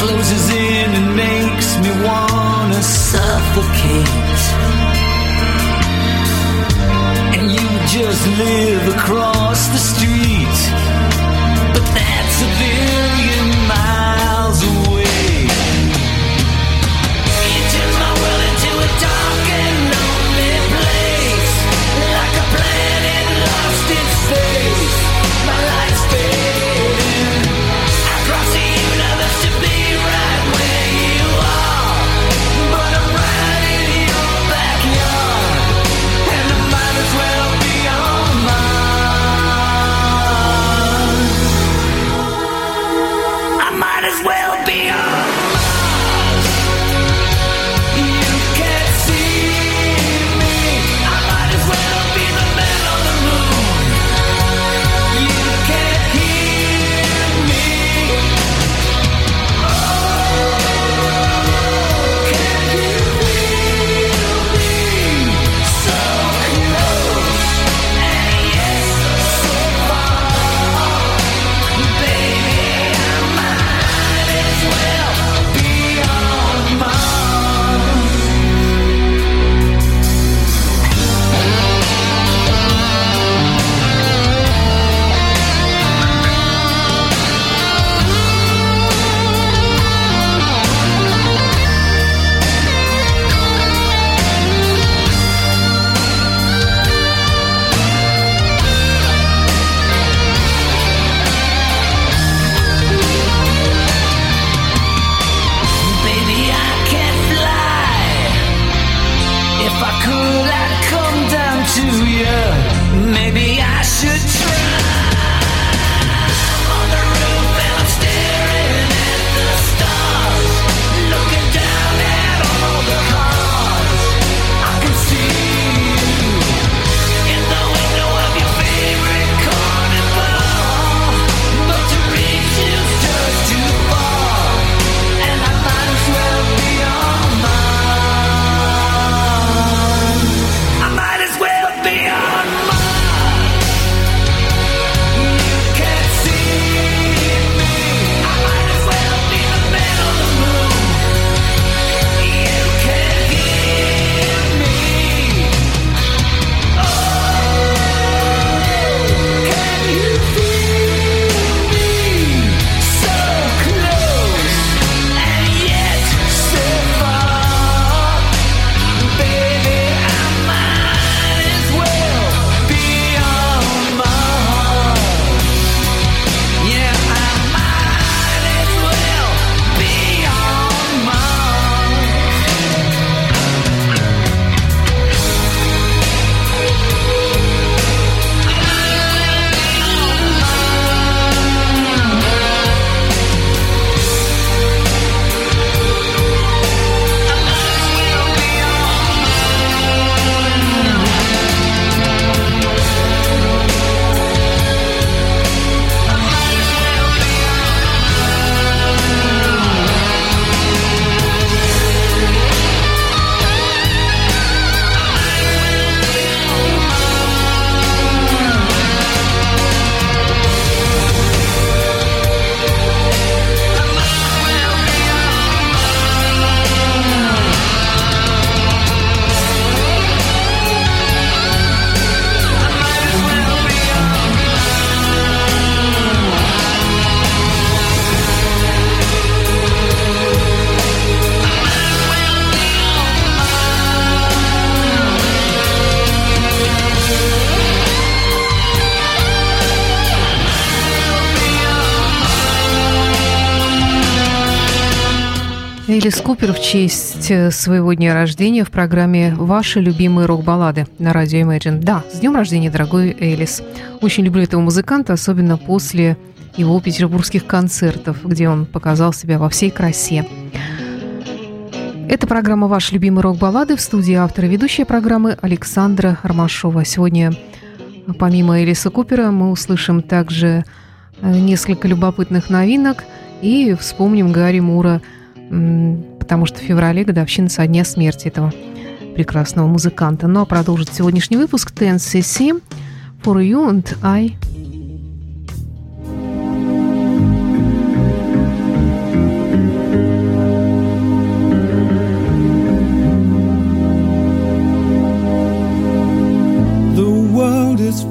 closes in and makes me wanna suffocate. And you just live across the street, but that's a. thing. Элис Купер в честь э, своего дня рождения в программе «Ваши любимые рок-баллады» на радио Imagine. Да, с днем рождения, дорогой Элис. Очень люблю этого музыканта, особенно после его петербургских концертов, где он показал себя во всей красе. Это программа «Ваши любимые рок-баллады» в студии автора и ведущая программы Александра Ромашова. Сегодня, помимо Элиса Купера, мы услышим также э, несколько любопытных новинок и вспомним Гарри Мура – потому что в феврале годовщина со дня смерти этого прекрасного музыканта. Ну а продолжит сегодняшний выпуск TNCC For You and I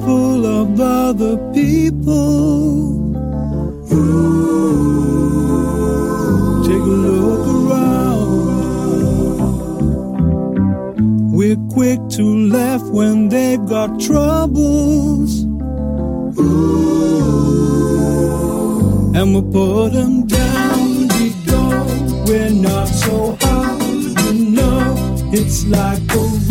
full of other people. To laugh when they've got troubles. Ooh. And we'll put them down, we go. We're not so hard, you know. It's like a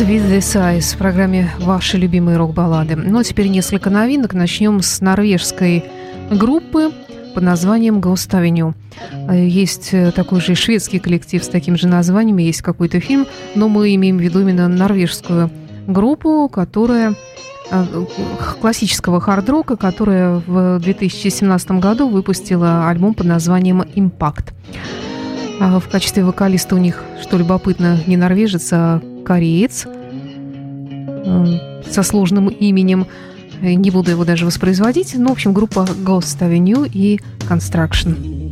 With This Eyes в программе «Ваши любимые рок-баллады». Но теперь несколько новинок. Начнем с норвежской группы под названием «Ghost Avenue». Э, есть э, такой же шведский коллектив с таким же названием, есть какой-то фильм, но мы имеем в виду именно норвежскую группу, которая э, классического хард-рока, которая в 2017 году выпустила альбом под названием «Импакт». В качестве вокалиста у них, что любопытно, не норвежец, а кореец э, со сложным именем. Э, не буду его даже воспроизводить. Но, в общем, группа Ghost Avenue и Construction.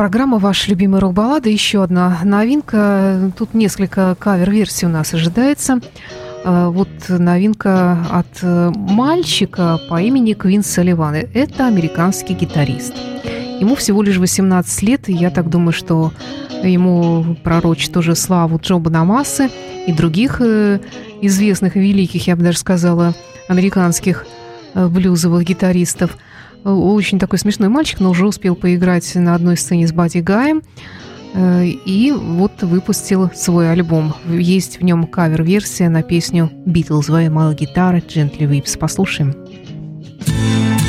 программа «Ваши любимые рок-баллады». Еще одна новинка. Тут несколько кавер-версий у нас ожидается. А, вот новинка от э, мальчика по имени Квин Салливан. Это американский гитарист. Ему всего лишь 18 лет, и я так думаю, что ему пророчит тоже славу Джоба Намасы и других э, известных, великих, я бы даже сказала, американских э, блюзовых гитаристов – очень такой смешной мальчик, но уже успел поиграть на одной сцене с Бади Гаем. Э, и вот выпустил свой альбом. Есть в нем кавер-версия на песню «Битлз» «Моя малая гитара», «Gently Whips». Послушаем. Послушаем.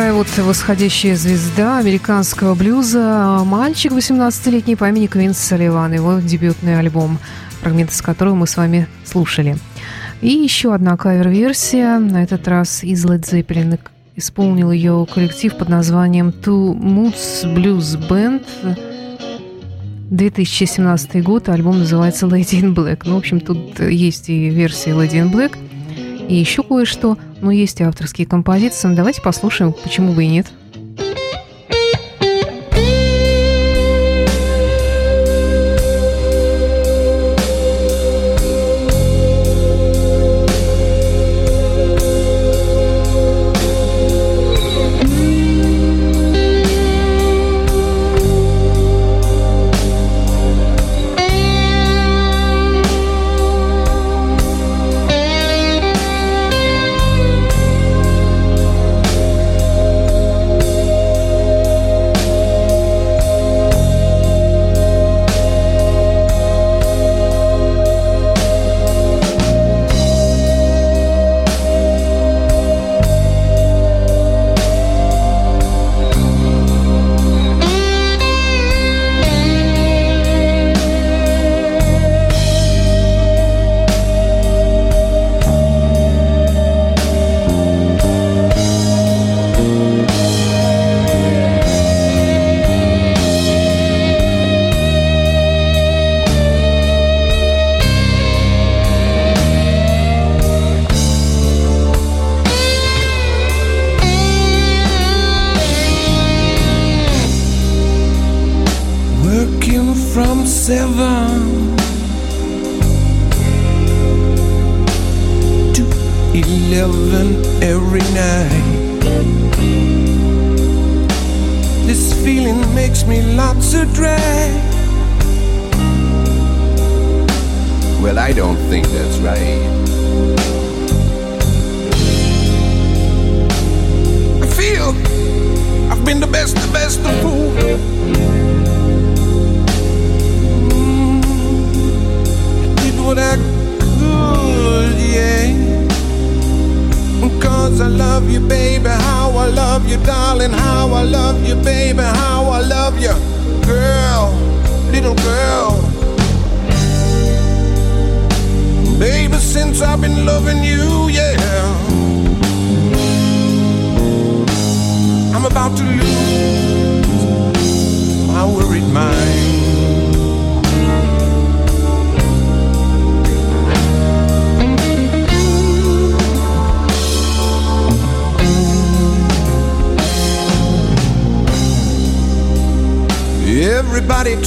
Такая вот восходящая звезда американского блюза. Мальчик 18-летний по имени Квинс Салливан. Его дебютный альбом, фрагмент из которого мы с вами слушали. И еще одна кавер-версия, на этот раз из Led Zeppelin. Исполнил ее коллектив под названием Two Moods Blues Band. 2017 год, альбом называется Lady in Black. Ну, в общем, тут есть и версия Lady in Black, и еще кое-что, но есть и авторские композиции. Давайте послушаем, почему бы и нет.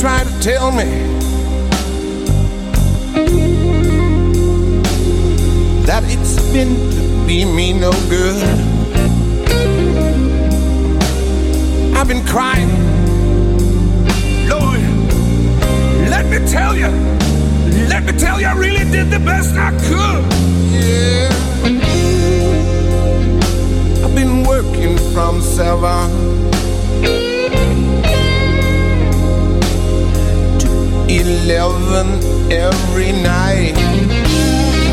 Try to tell me that it's been to be me no good. I've been crying. Lord, let me tell you, let me tell you, I really did the best I could. Yeah. I've been working from seven eleven every night.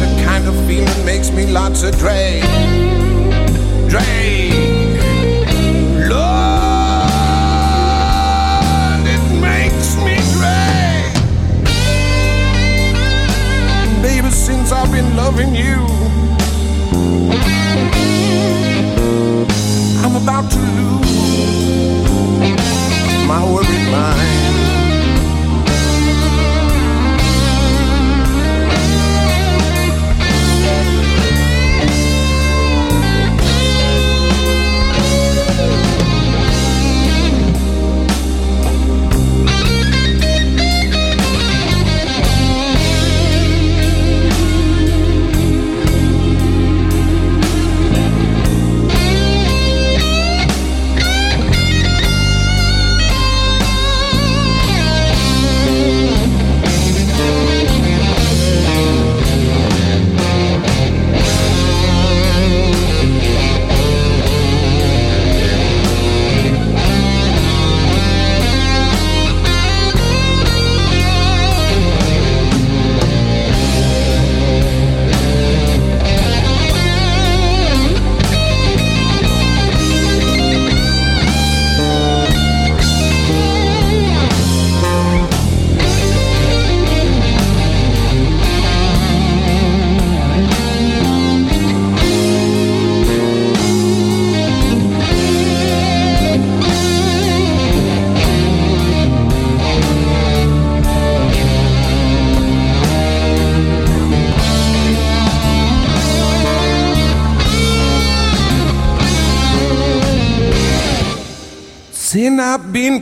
The kind of feeling makes me lots of drag, drag. Lord, it makes me drag. Baby, since I've been loving you, I'm about to lose my worried mind.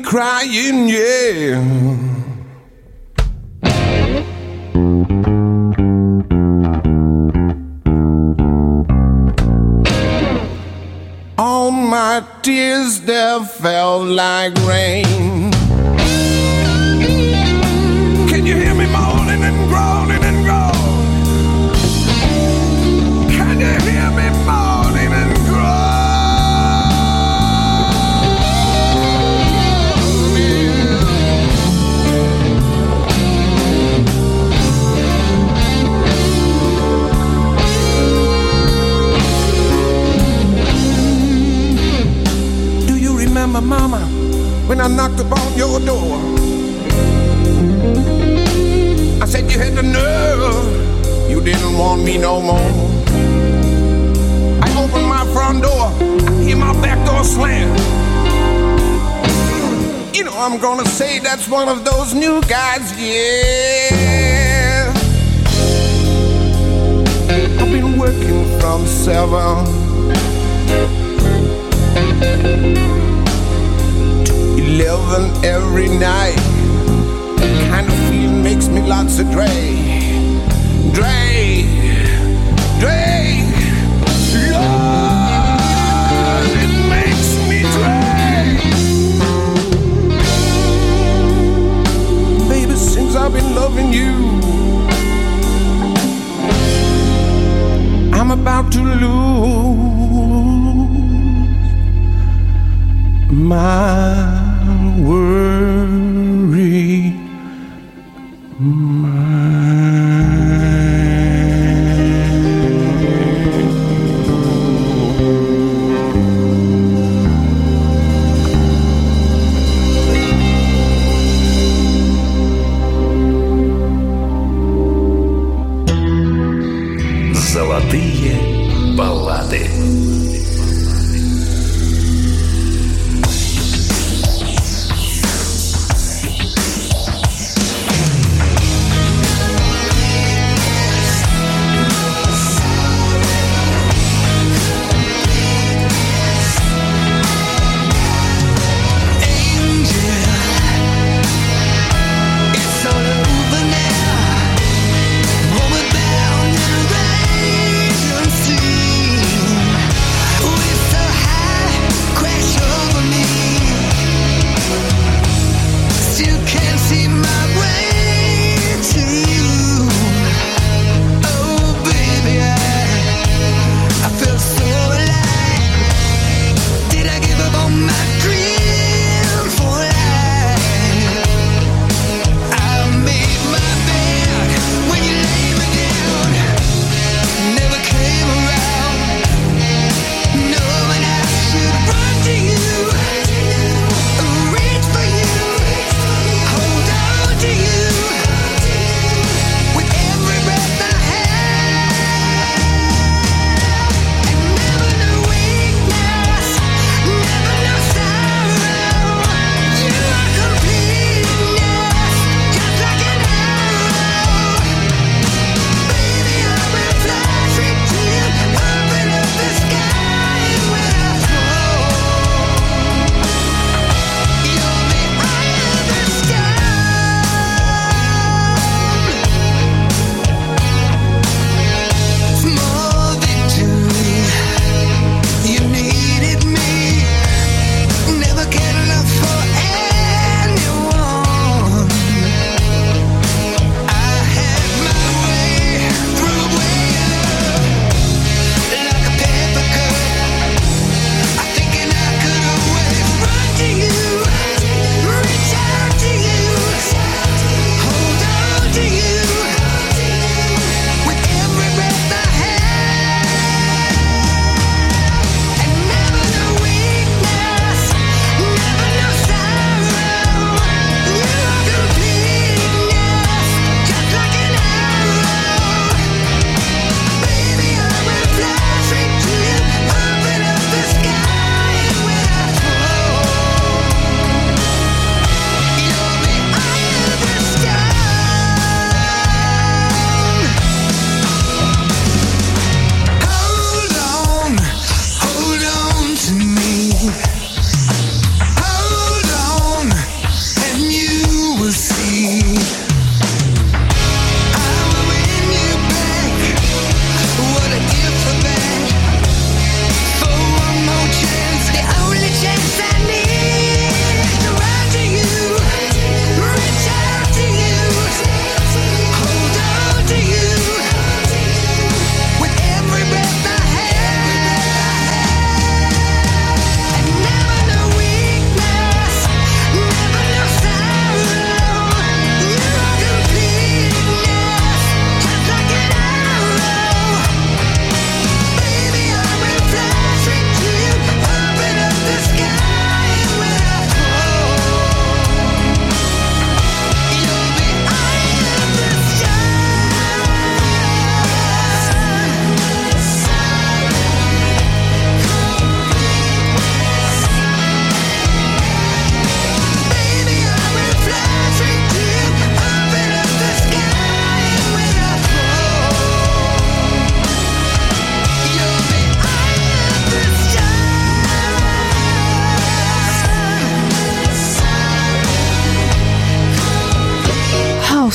crying, yeah. one of those new guys, yeah. I've been working from seven to eleven every night. Kind of feeling makes me lots of Dre, Dre. been loving you. I'm about to lose my.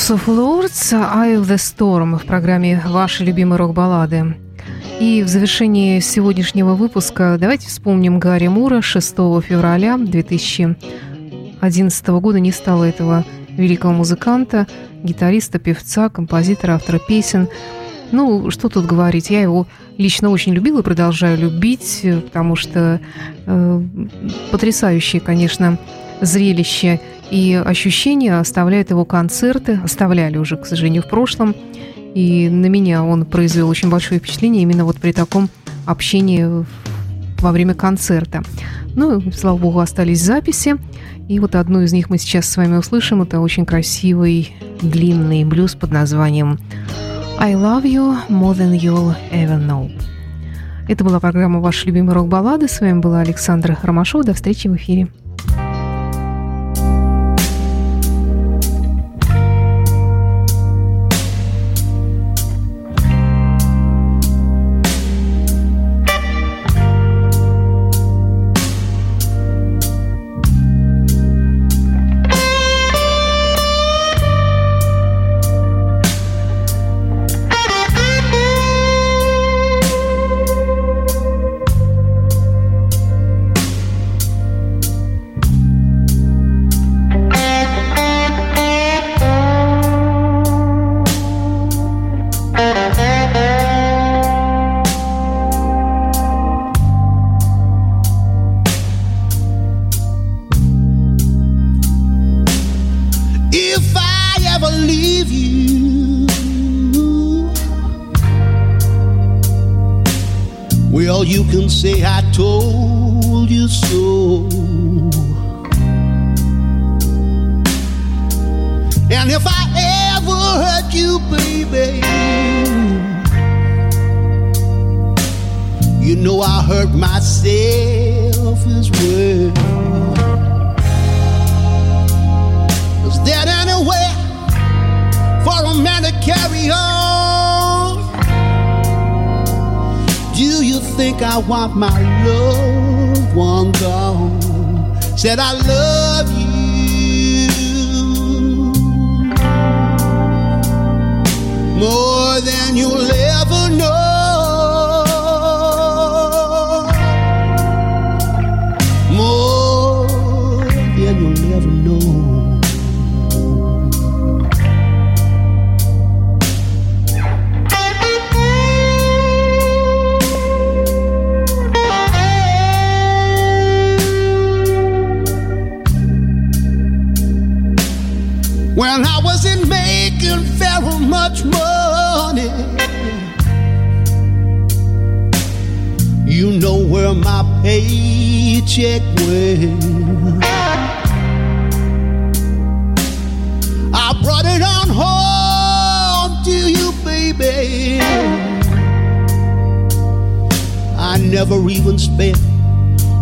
House of Lords, Eye of the Storm в программе «Ваши любимые рок-баллады». И в завершении сегодняшнего выпуска давайте вспомним Гарри Мура 6 февраля 2011 года. Не стало этого великого музыканта, гитариста, певца, композитора, автора песен. Ну, что тут говорить, я его лично очень любила и продолжаю любить, потому что э, потрясающее, конечно, зрелище и ощущения оставляют его концерты, оставляли уже, к сожалению, в прошлом. И на меня он произвел очень большое впечатление именно вот при таком общении во время концерта. Ну, слава богу, остались записи. И вот одну из них мы сейчас с вами услышим. Это очень красивый длинный блюз под названием «I love you more than you'll ever know». Это была программа «Ваши любимые рок-баллады». С вами была Александра Ромашова. До встречи в эфире. You, baby, you know I hurt myself as well. Is there anywhere for a man to carry on? Do you think I want my loved one gone? Said I love more than you'll ever know. Where my paycheck went. I brought it on home to you, baby. I never even spent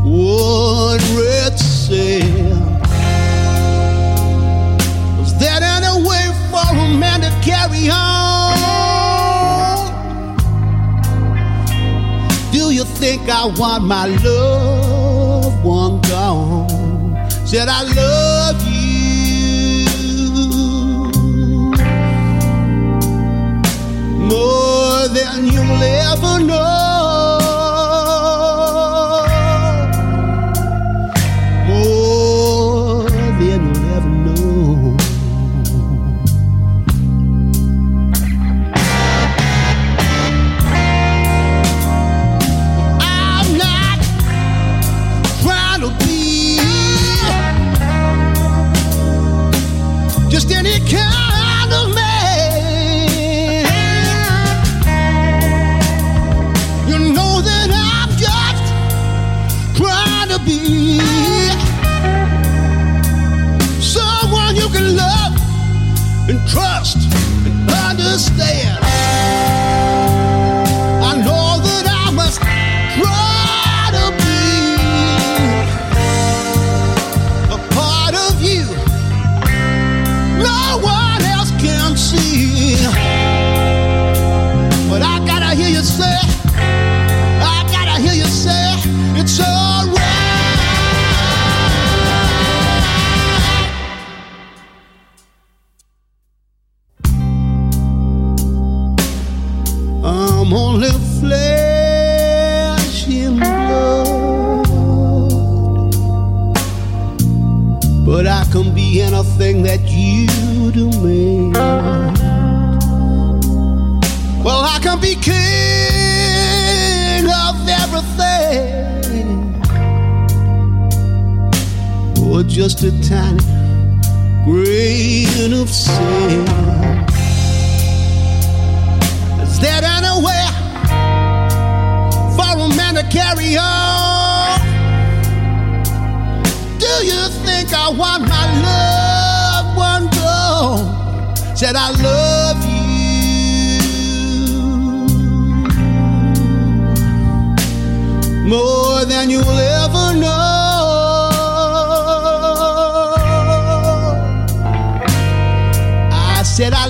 one red cent. Was there any way for a man to carry on? You think I want my loved one gone? Said I love you more than you'll ever know. But I can be anything that you demand. Well, I can be king of everything, or just a tiny grain of sand. Is there anywhere for a man to carry on? Do you I want my loved one gone. Said I love you more than you'll ever know. I said I